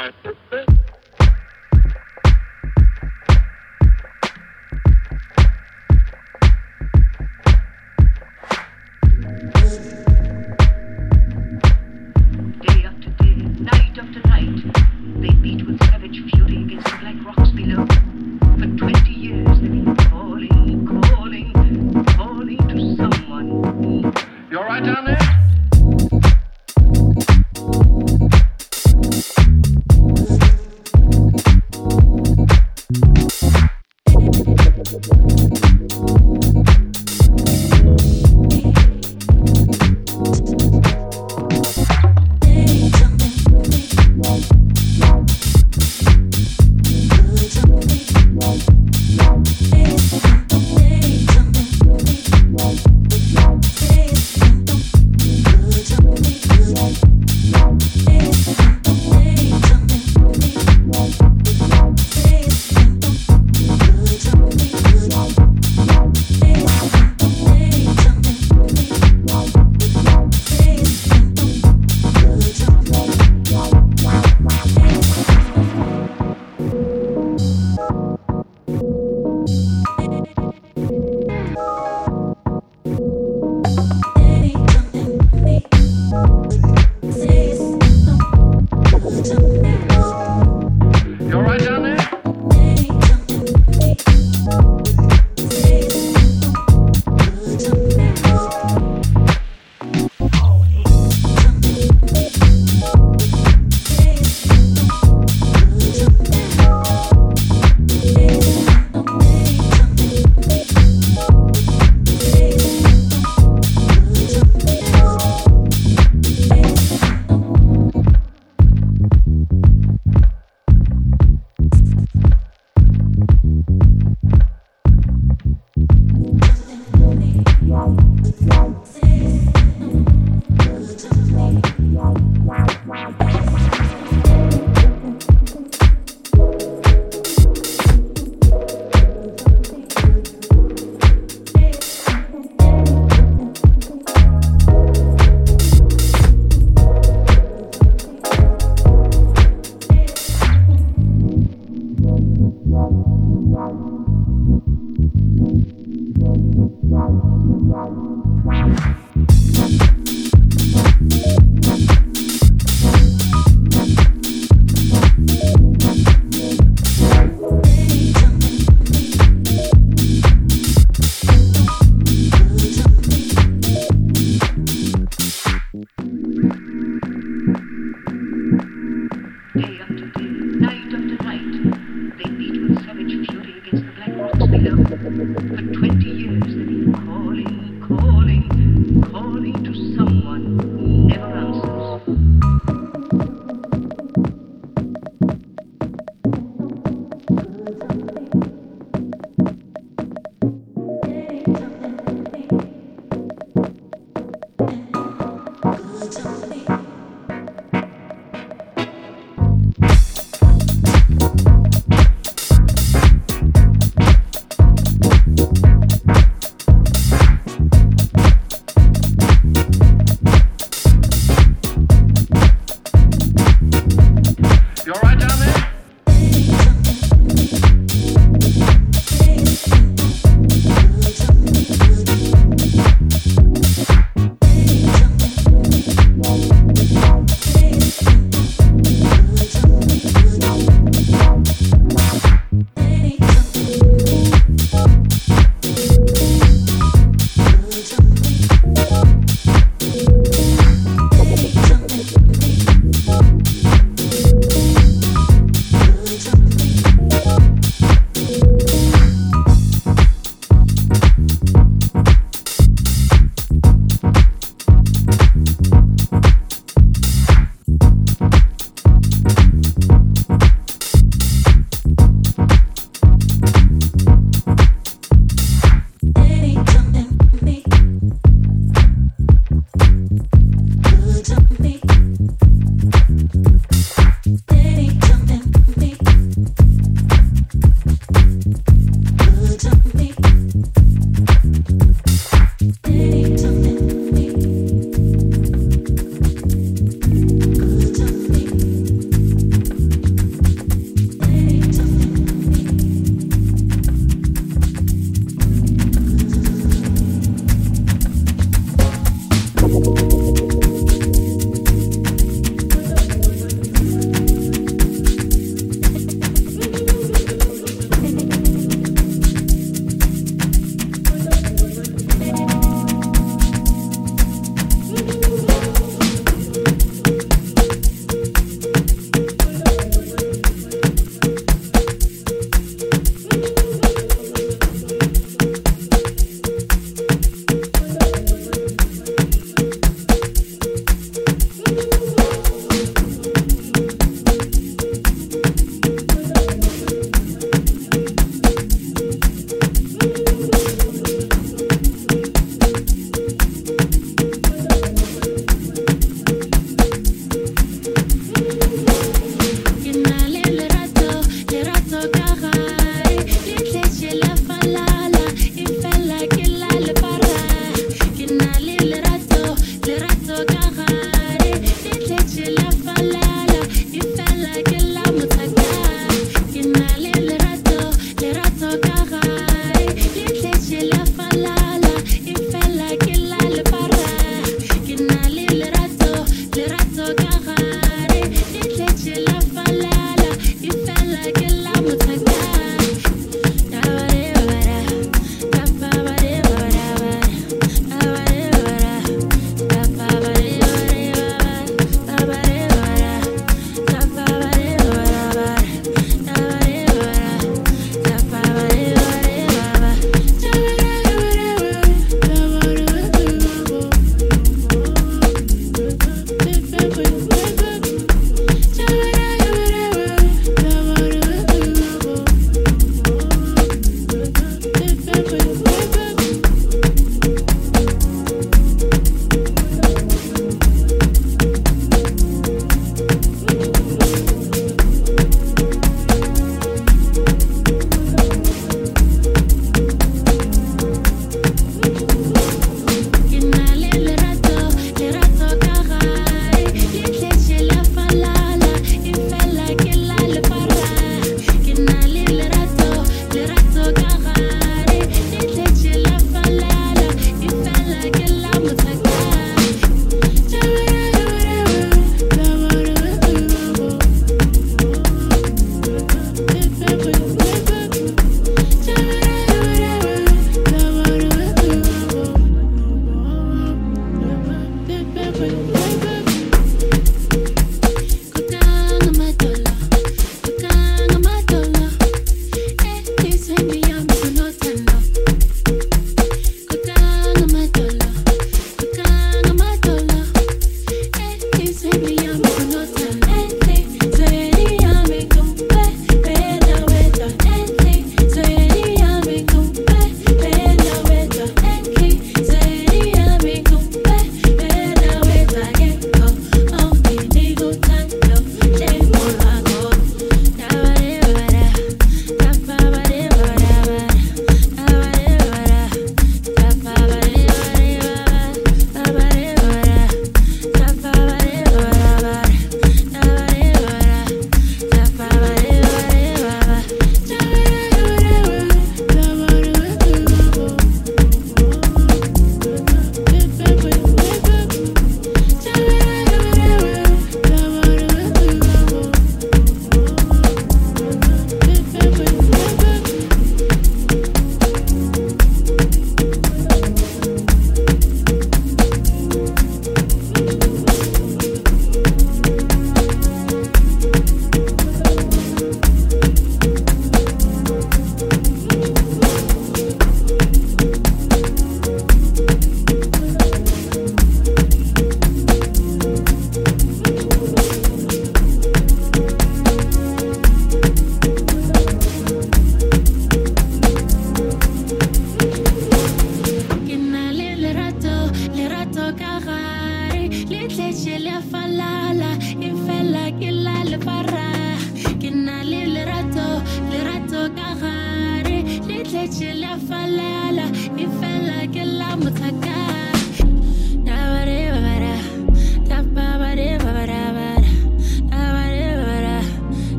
my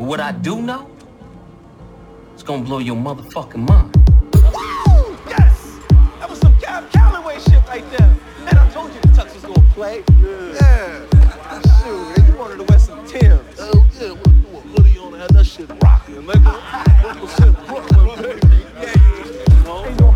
But what I do know, it's gonna blow your motherfucking mind. Woo! Yes! That was some Cab Calloway shit right there. And I told you the Tux was gonna play. Yeah. Shoot, and you wanted to wear some Timbs. Hell yeah, we'll do a hoodie on and that shit rocking, nigga. Represent Brooklyn, baby. Okay.